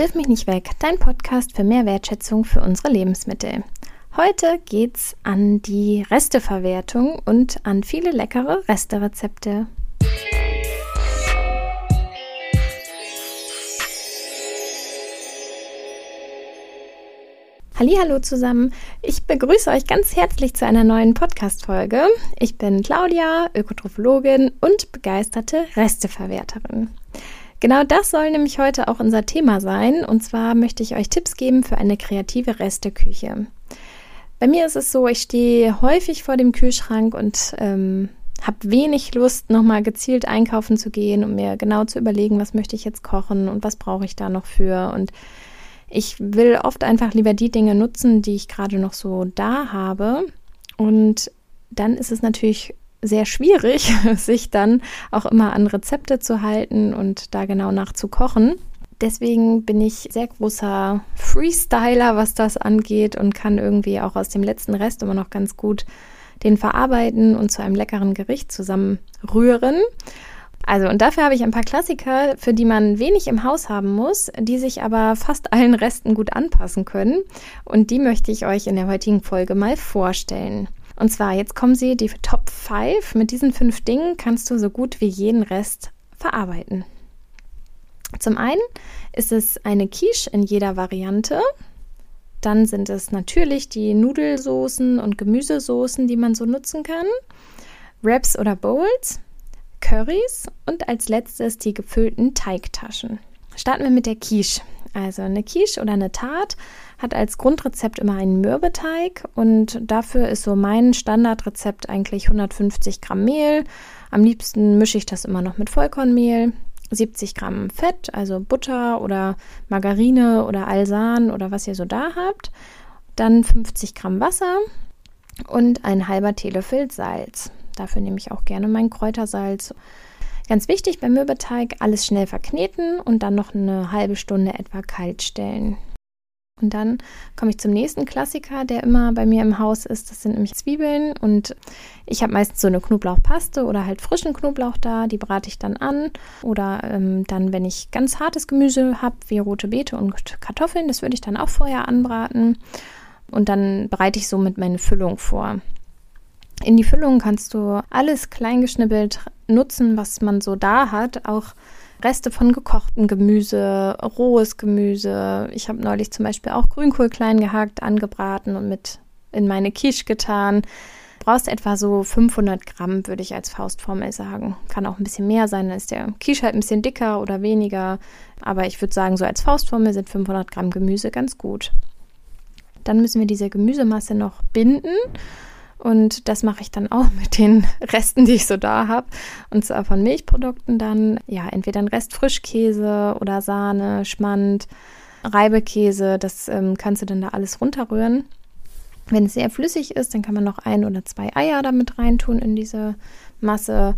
Wirf mich nicht weg, dein Podcast für mehr Wertschätzung für unsere Lebensmittel. Heute geht's an die Resteverwertung und an viele leckere Resterezepte. Hallo zusammen. Ich begrüße euch ganz herzlich zu einer neuen Podcast Folge. Ich bin Claudia, Ökotrophologin und begeisterte Resteverwerterin. Genau das soll nämlich heute auch unser Thema sein. Und zwar möchte ich euch Tipps geben für eine kreative Resteküche. Bei mir ist es so, ich stehe häufig vor dem Kühlschrank und ähm, habe wenig Lust, nochmal gezielt einkaufen zu gehen, um mir genau zu überlegen, was möchte ich jetzt kochen und was brauche ich da noch für. Und ich will oft einfach lieber die Dinge nutzen, die ich gerade noch so da habe. Und dann ist es natürlich sehr schwierig, sich dann auch immer an Rezepte zu halten und da genau nachzukochen. Deswegen bin ich sehr großer Freestyler, was das angeht und kann irgendwie auch aus dem letzten Rest immer noch ganz gut den verarbeiten und zu einem leckeren Gericht zusammenrühren. Also, und dafür habe ich ein paar Klassiker, für die man wenig im Haus haben muss, die sich aber fast allen Resten gut anpassen können. Und die möchte ich euch in der heutigen Folge mal vorstellen. Und zwar, jetzt kommen sie, die Top 5. Mit diesen fünf Dingen kannst du so gut wie jeden Rest verarbeiten. Zum einen ist es eine Quiche in jeder Variante. Dann sind es natürlich die Nudelsoßen und Gemüsesoßen, die man so nutzen kann. Wraps oder Bowls. Currys und als letztes die gefüllten Teigtaschen. Starten wir mit der Quiche. Also eine Quiche oder eine Tart hat als Grundrezept immer einen Mürbeteig und dafür ist so mein Standardrezept eigentlich 150 Gramm Mehl. Am liebsten mische ich das immer noch mit Vollkornmehl. 70 Gramm Fett, also Butter oder Margarine oder Alsan oder was ihr so da habt. Dann 50 Gramm Wasser und ein halber Teelöffel Salz. Dafür nehme ich auch gerne mein Kräutersalz. Ganz wichtig beim Mürbeteig, alles schnell verkneten und dann noch eine halbe Stunde etwa kalt stellen. Und dann komme ich zum nächsten Klassiker, der immer bei mir im Haus ist. Das sind nämlich Zwiebeln. Und ich habe meistens so eine Knoblauchpaste oder halt frischen Knoblauch da. Die brate ich dann an. Oder ähm, dann, wenn ich ganz hartes Gemüse habe, wie rote Beete und Kartoffeln, das würde ich dann auch vorher anbraten. Und dann bereite ich somit meine Füllung vor. In die Füllung kannst du alles kleingeschnippelt nutzen, was man so da hat. Auch Reste von gekochtem Gemüse, rohes Gemüse. Ich habe neulich zum Beispiel auch Grünkohl klein gehackt, angebraten und mit in meine Quiche getan. Brauchst etwa so 500 Gramm, würde ich als Faustformel sagen. Kann auch ein bisschen mehr sein, dann ist der Quiche halt ein bisschen dicker oder weniger. Aber ich würde sagen, so als Faustformel sind 500 Gramm Gemüse ganz gut. Dann müssen wir diese Gemüsemasse noch binden. Und das mache ich dann auch mit den Resten, die ich so da habe. Und zwar von Milchprodukten dann, ja, entweder ein Rest Frischkäse oder Sahne, Schmand, Reibekäse. Das ähm, kannst du dann da alles runterrühren. Wenn es sehr flüssig ist, dann kann man noch ein oder zwei Eier damit reintun in diese Masse.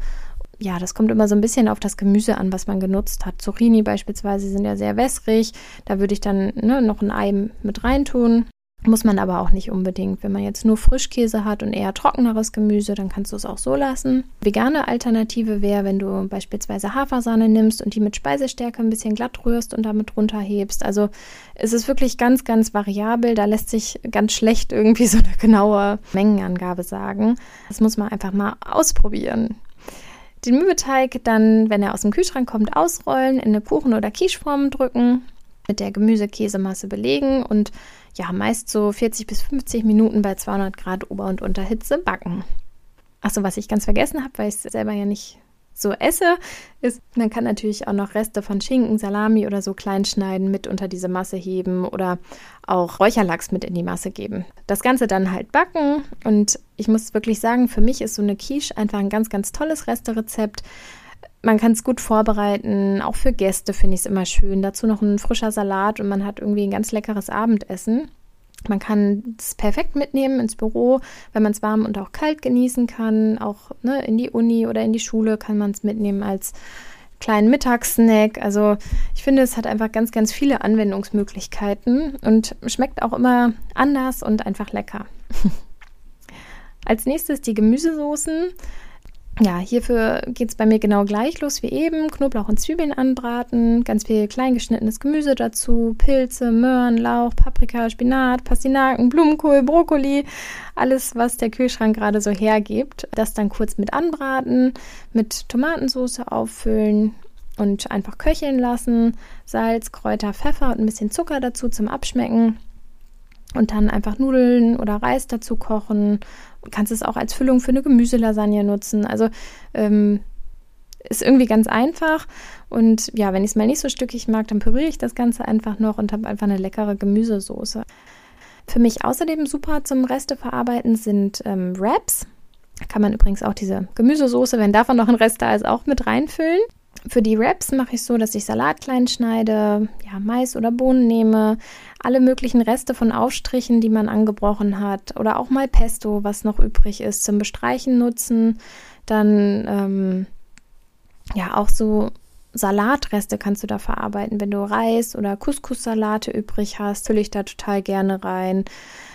Ja, das kommt immer so ein bisschen auf das Gemüse an, was man genutzt hat. Zucchini beispielsweise sind ja sehr wässrig. Da würde ich dann ne, noch ein Ei mit reintun. Muss man aber auch nicht unbedingt. Wenn man jetzt nur Frischkäse hat und eher trockeneres Gemüse, dann kannst du es auch so lassen. Vegane Alternative wäre, wenn du beispielsweise Hafersahne nimmst und die mit Speisestärke ein bisschen glatt rührst und damit runterhebst. Also es ist wirklich ganz, ganz variabel. Da lässt sich ganz schlecht irgendwie so eine genaue Mengenangabe sagen. Das muss man einfach mal ausprobieren. Den Mübeteig dann, wenn er aus dem Kühlschrank kommt, ausrollen, in eine Kuchen- oder Quicheform drücken, mit der Gemüse-Käsemasse belegen und ja, meist so 40 bis 50 Minuten bei 200 Grad Ober- und Unterhitze backen. Achso, was ich ganz vergessen habe, weil ich es selber ja nicht so esse, ist, man kann natürlich auch noch Reste von Schinken, Salami oder so klein schneiden, mit unter diese Masse heben oder auch Räucherlachs mit in die Masse geben. Das Ganze dann halt backen und ich muss wirklich sagen, für mich ist so eine Quiche einfach ein ganz, ganz tolles Resterezept. Man kann es gut vorbereiten, auch für Gäste finde ich es immer schön. Dazu noch ein frischer Salat und man hat irgendwie ein ganz leckeres Abendessen. Man kann es perfekt mitnehmen ins Büro, wenn man es warm und auch kalt genießen kann. Auch ne, in die Uni oder in die Schule kann man es mitnehmen als kleinen Mittagssnack. Also ich finde, es hat einfach ganz, ganz viele Anwendungsmöglichkeiten und schmeckt auch immer anders und einfach lecker. als nächstes die Gemüsesoßen. Ja, hierfür geht es bei mir genau gleich los wie eben. Knoblauch und Zwiebeln anbraten, ganz viel kleingeschnittenes Gemüse dazu, Pilze, Möhren, Lauch, Paprika, Spinat, Pastinaken, Blumenkohl, Brokkoli, alles, was der Kühlschrank gerade so hergibt. Das dann kurz mit anbraten, mit Tomatensauce auffüllen und einfach köcheln lassen. Salz, Kräuter, Pfeffer und ein bisschen Zucker dazu zum Abschmecken. Und dann einfach Nudeln oder Reis dazu kochen Du kannst es auch als Füllung für eine Gemüselasagne nutzen. Also ähm, ist irgendwie ganz einfach. Und ja, wenn ich es mal nicht so stückig mag, dann püriere ich das Ganze einfach noch und habe einfach eine leckere Gemüsesoße. Für mich außerdem super zum Reste verarbeiten sind ähm, Wraps. Kann man übrigens auch diese Gemüsesoße, wenn davon noch ein Rest da ist, auch mit reinfüllen. Für die Wraps mache ich so, dass ich Salat klein schneide, ja, Mais oder Bohnen nehme, alle möglichen Reste von Aufstrichen, die man angebrochen hat, oder auch mal Pesto, was noch übrig ist, zum Bestreichen nutzen. Dann ähm, ja auch so Salatreste kannst du da verarbeiten. Wenn du Reis oder Couscous-Salate übrig hast, fülle ich da total gerne rein.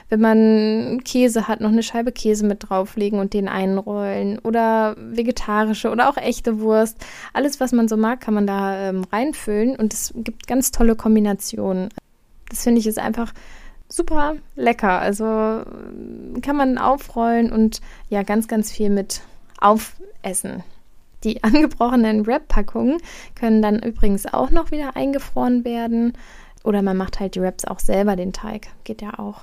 Wenn man Käse hat, noch eine Scheibe Käse mit drauflegen und den einrollen. Oder vegetarische oder auch echte Wurst. Alles, was man so mag, kann man da ähm, reinfüllen und es gibt ganz tolle Kombinationen. Das finde ich ist einfach super lecker. Also kann man aufrollen und ja, ganz, ganz viel mit aufessen. Die angebrochenen Wrap-Packungen können dann übrigens auch noch wieder eingefroren werden. Oder man macht halt die Wraps auch selber, den Teig. Geht ja auch.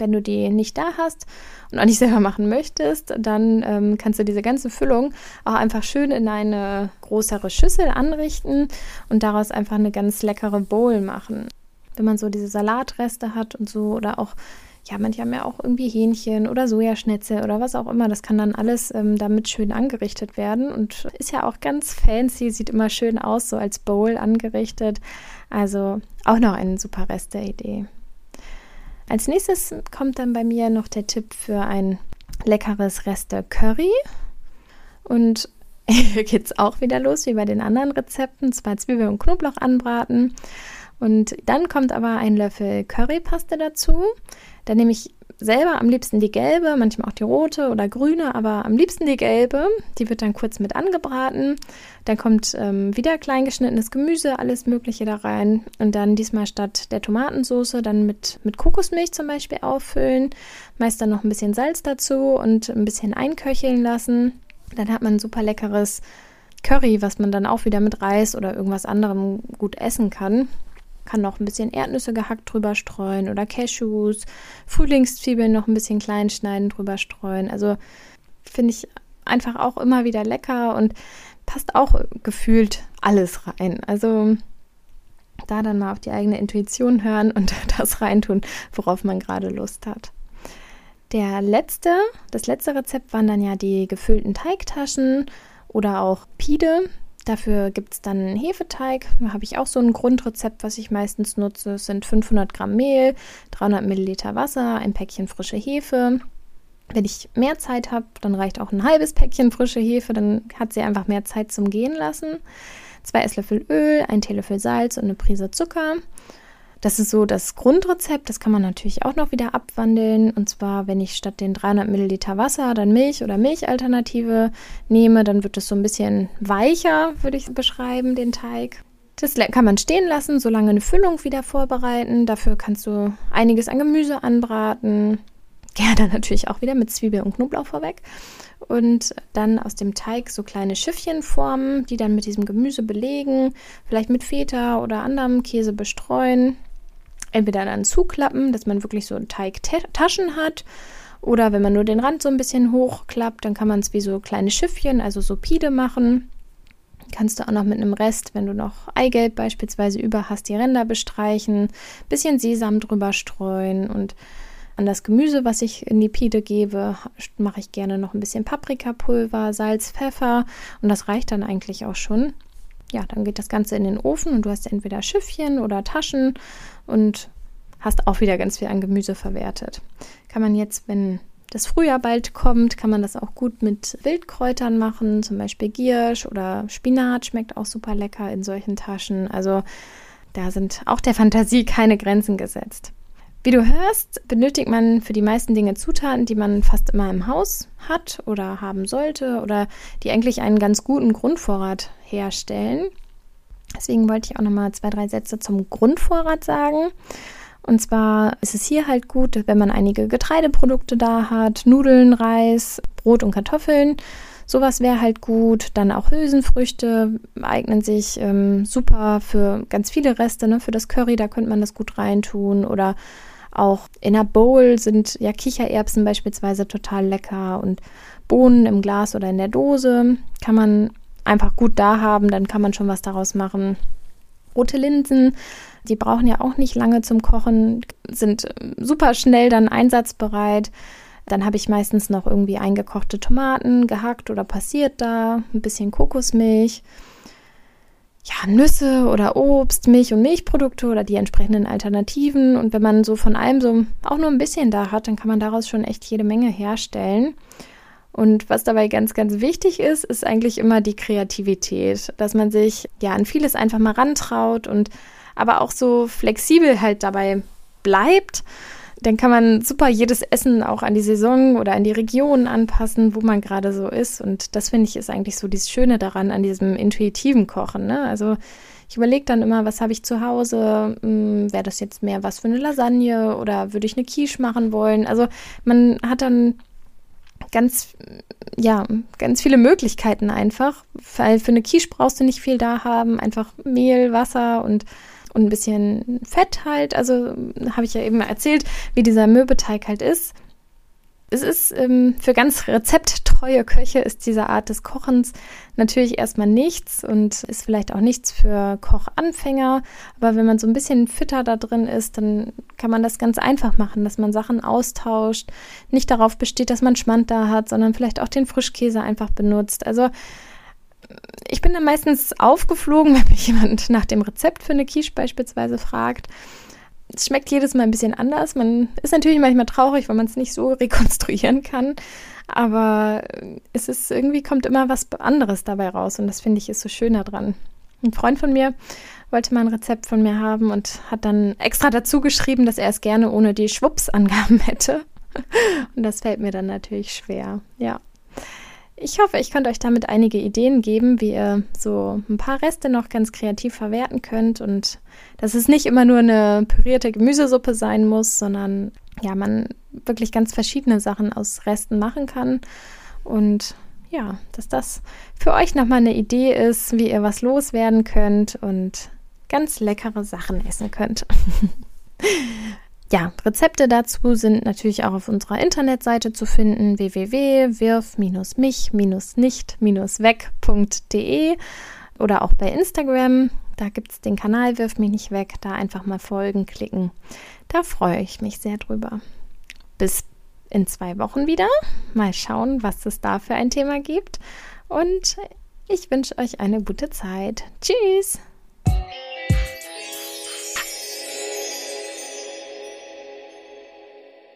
Wenn du die nicht da hast und auch nicht selber machen möchtest, dann ähm, kannst du diese ganze Füllung auch einfach schön in eine größere Schüssel anrichten und daraus einfach eine ganz leckere Bowl machen. Wenn man so diese Salatreste hat und so oder auch ja, manche haben ja auch irgendwie Hähnchen oder Sojaschnitzel oder was auch immer. Das kann dann alles ähm, damit schön angerichtet werden und ist ja auch ganz fancy, sieht immer schön aus, so als Bowl angerichtet. Also auch noch eine super Reste-Idee. Als nächstes kommt dann bei mir noch der Tipp für ein leckeres Reste Curry. Und hier geht es auch wieder los wie bei den anderen Rezepten. Zwei Zwiebeln und Knoblauch anbraten. Und dann kommt aber ein Löffel Currypaste dazu. Da nehme ich selber am liebsten die gelbe, manchmal auch die rote oder grüne, aber am liebsten die gelbe. Die wird dann kurz mit angebraten. Dann kommt ähm, wieder kleingeschnittenes Gemüse, alles Mögliche da rein. Und dann diesmal statt der Tomatensauce dann mit, mit Kokosmilch zum Beispiel auffüllen. Meist dann noch ein bisschen Salz dazu und ein bisschen einköcheln lassen. Dann hat man ein super leckeres Curry, was man dann auch wieder mit Reis oder irgendwas anderem gut essen kann kann noch ein bisschen Erdnüsse gehackt drüber streuen oder Cashews, Frühlingszwiebeln noch ein bisschen klein schneiden drüber streuen. Also finde ich einfach auch immer wieder lecker und passt auch gefühlt alles rein. Also da dann mal auf die eigene Intuition hören und das reintun, worauf man gerade Lust hat. Der letzte, das letzte Rezept waren dann ja die gefüllten Teigtaschen oder auch Pide. Dafür gibt es dann Hefeteig. Da habe ich auch so ein Grundrezept, was ich meistens nutze. Es sind 500 Gramm Mehl, 300 Milliliter Wasser, ein Päckchen frische Hefe. Wenn ich mehr Zeit habe, dann reicht auch ein halbes Päckchen frische Hefe. Dann hat sie einfach mehr Zeit zum Gehen lassen. Zwei Esslöffel Öl, ein Teelöffel Salz und eine Prise Zucker. Das ist so das Grundrezept. Das kann man natürlich auch noch wieder abwandeln. Und zwar, wenn ich statt den 300 Milliliter Wasser dann Milch oder Milchalternative nehme, dann wird es so ein bisschen weicher, würde ich beschreiben, den Teig. Das kann man stehen lassen, solange eine Füllung wieder vorbereiten. Dafür kannst du einiges an Gemüse anbraten. Gerne natürlich auch wieder mit Zwiebel und Knoblauch vorweg. Und dann aus dem Teig so kleine Schiffchen formen, die dann mit diesem Gemüse belegen, vielleicht mit Feta oder anderem Käse bestreuen entweder dann zuklappen, dass man wirklich so Teigtaschen hat. Oder wenn man nur den Rand so ein bisschen hochklappt, dann kann man es wie so kleine Schiffchen, also so Pide machen. Kannst du auch noch mit einem Rest, wenn du noch Eigelb beispielsweise über hast, die Ränder bestreichen, bisschen Sesam drüber streuen und an das Gemüse, was ich in die Pide gebe, mache ich gerne noch ein bisschen Paprikapulver, Salz, Pfeffer und das reicht dann eigentlich auch schon ja, dann geht das Ganze in den Ofen und du hast entweder Schiffchen oder Taschen und hast auch wieder ganz viel an Gemüse verwertet. Kann man jetzt, wenn das Frühjahr bald kommt, kann man das auch gut mit Wildkräutern machen, zum Beispiel Giersch oder Spinat schmeckt auch super lecker in solchen Taschen. Also da sind auch der Fantasie keine Grenzen gesetzt. Wie du hörst, benötigt man für die meisten Dinge Zutaten, die man fast immer im Haus hat oder haben sollte oder die eigentlich einen ganz guten Grundvorrat herstellen. Deswegen wollte ich auch noch mal zwei, drei Sätze zum Grundvorrat sagen. Und zwar ist es hier halt gut, wenn man einige Getreideprodukte da hat, Nudeln, Reis, Brot und Kartoffeln. Sowas wäre halt gut. Dann auch Hülsenfrüchte eignen sich ähm, super für ganz viele Reste. Ne? Für das Curry, da könnte man das gut reintun. Oder auch in einer Bowl sind ja Kichererbsen beispielsweise total lecker. Und Bohnen im Glas oder in der Dose kann man einfach gut da haben. Dann kann man schon was daraus machen. Rote Linsen die brauchen ja auch nicht lange zum Kochen, sind ähm, super schnell dann einsatzbereit. Dann habe ich meistens noch irgendwie eingekochte Tomaten gehackt oder passiert da, ein bisschen Kokosmilch, ja, Nüsse oder Obst, Milch und Milchprodukte oder die entsprechenden Alternativen. Und wenn man so von allem so auch nur ein bisschen da hat, dann kann man daraus schon echt jede Menge herstellen. Und was dabei ganz, ganz wichtig ist, ist eigentlich immer die Kreativität, dass man sich ja an vieles einfach mal rantraut und aber auch so flexibel halt dabei bleibt, dann kann man super jedes Essen auch an die Saison oder an die Region anpassen, wo man gerade so ist. Und das finde ich ist eigentlich so das Schöne daran, an diesem intuitiven Kochen. Ne? Also ich überlege dann immer, was habe ich zu Hause? Hm, Wäre das jetzt mehr was für eine Lasagne oder würde ich eine Quiche machen wollen? Also man hat dann ganz, ja, ganz viele Möglichkeiten einfach. Weil für eine Quiche brauchst du nicht viel da haben. Einfach Mehl, Wasser und und ein bisschen Fett halt. Also habe ich ja eben erzählt, wie dieser Mürbeteig halt ist. Es ist ähm, für ganz rezepttreue Köche ist diese Art des Kochens natürlich erstmal nichts und ist vielleicht auch nichts für Kochanfänger. Aber wenn man so ein bisschen fitter da drin ist, dann kann man das ganz einfach machen, dass man Sachen austauscht, nicht darauf besteht, dass man Schmand da hat, sondern vielleicht auch den Frischkäse einfach benutzt. Also ich bin dann meistens aufgeflogen, wenn mich jemand nach dem Rezept für eine Quiche beispielsweise fragt. Es schmeckt jedes Mal ein bisschen anders. Man ist natürlich manchmal traurig, weil man es nicht so rekonstruieren kann. Aber es ist irgendwie kommt immer was anderes dabei raus und das finde ich ist so schön daran. Ein Freund von mir wollte mal ein Rezept von mir haben und hat dann extra dazu geschrieben, dass er es gerne ohne die Schwupps-Angaben hätte. Und das fällt mir dann natürlich schwer. Ja. Ich hoffe, ich konnte euch damit einige Ideen geben, wie ihr so ein paar Reste noch ganz kreativ verwerten könnt und dass es nicht immer nur eine pürierte Gemüsesuppe sein muss, sondern ja, man wirklich ganz verschiedene Sachen aus Resten machen kann und ja, dass das für euch nochmal eine Idee ist, wie ihr was loswerden könnt und ganz leckere Sachen essen könnt. Ja, Rezepte dazu sind natürlich auch auf unserer Internetseite zu finden www.wirf-mich-nicht-weg.de oder auch bei Instagram. Da gibt es den Kanal Wirf mich nicht weg. Da einfach mal folgen, klicken. Da freue ich mich sehr drüber. Bis in zwei Wochen wieder. Mal schauen, was es da für ein Thema gibt. Und ich wünsche euch eine gute Zeit. Tschüss!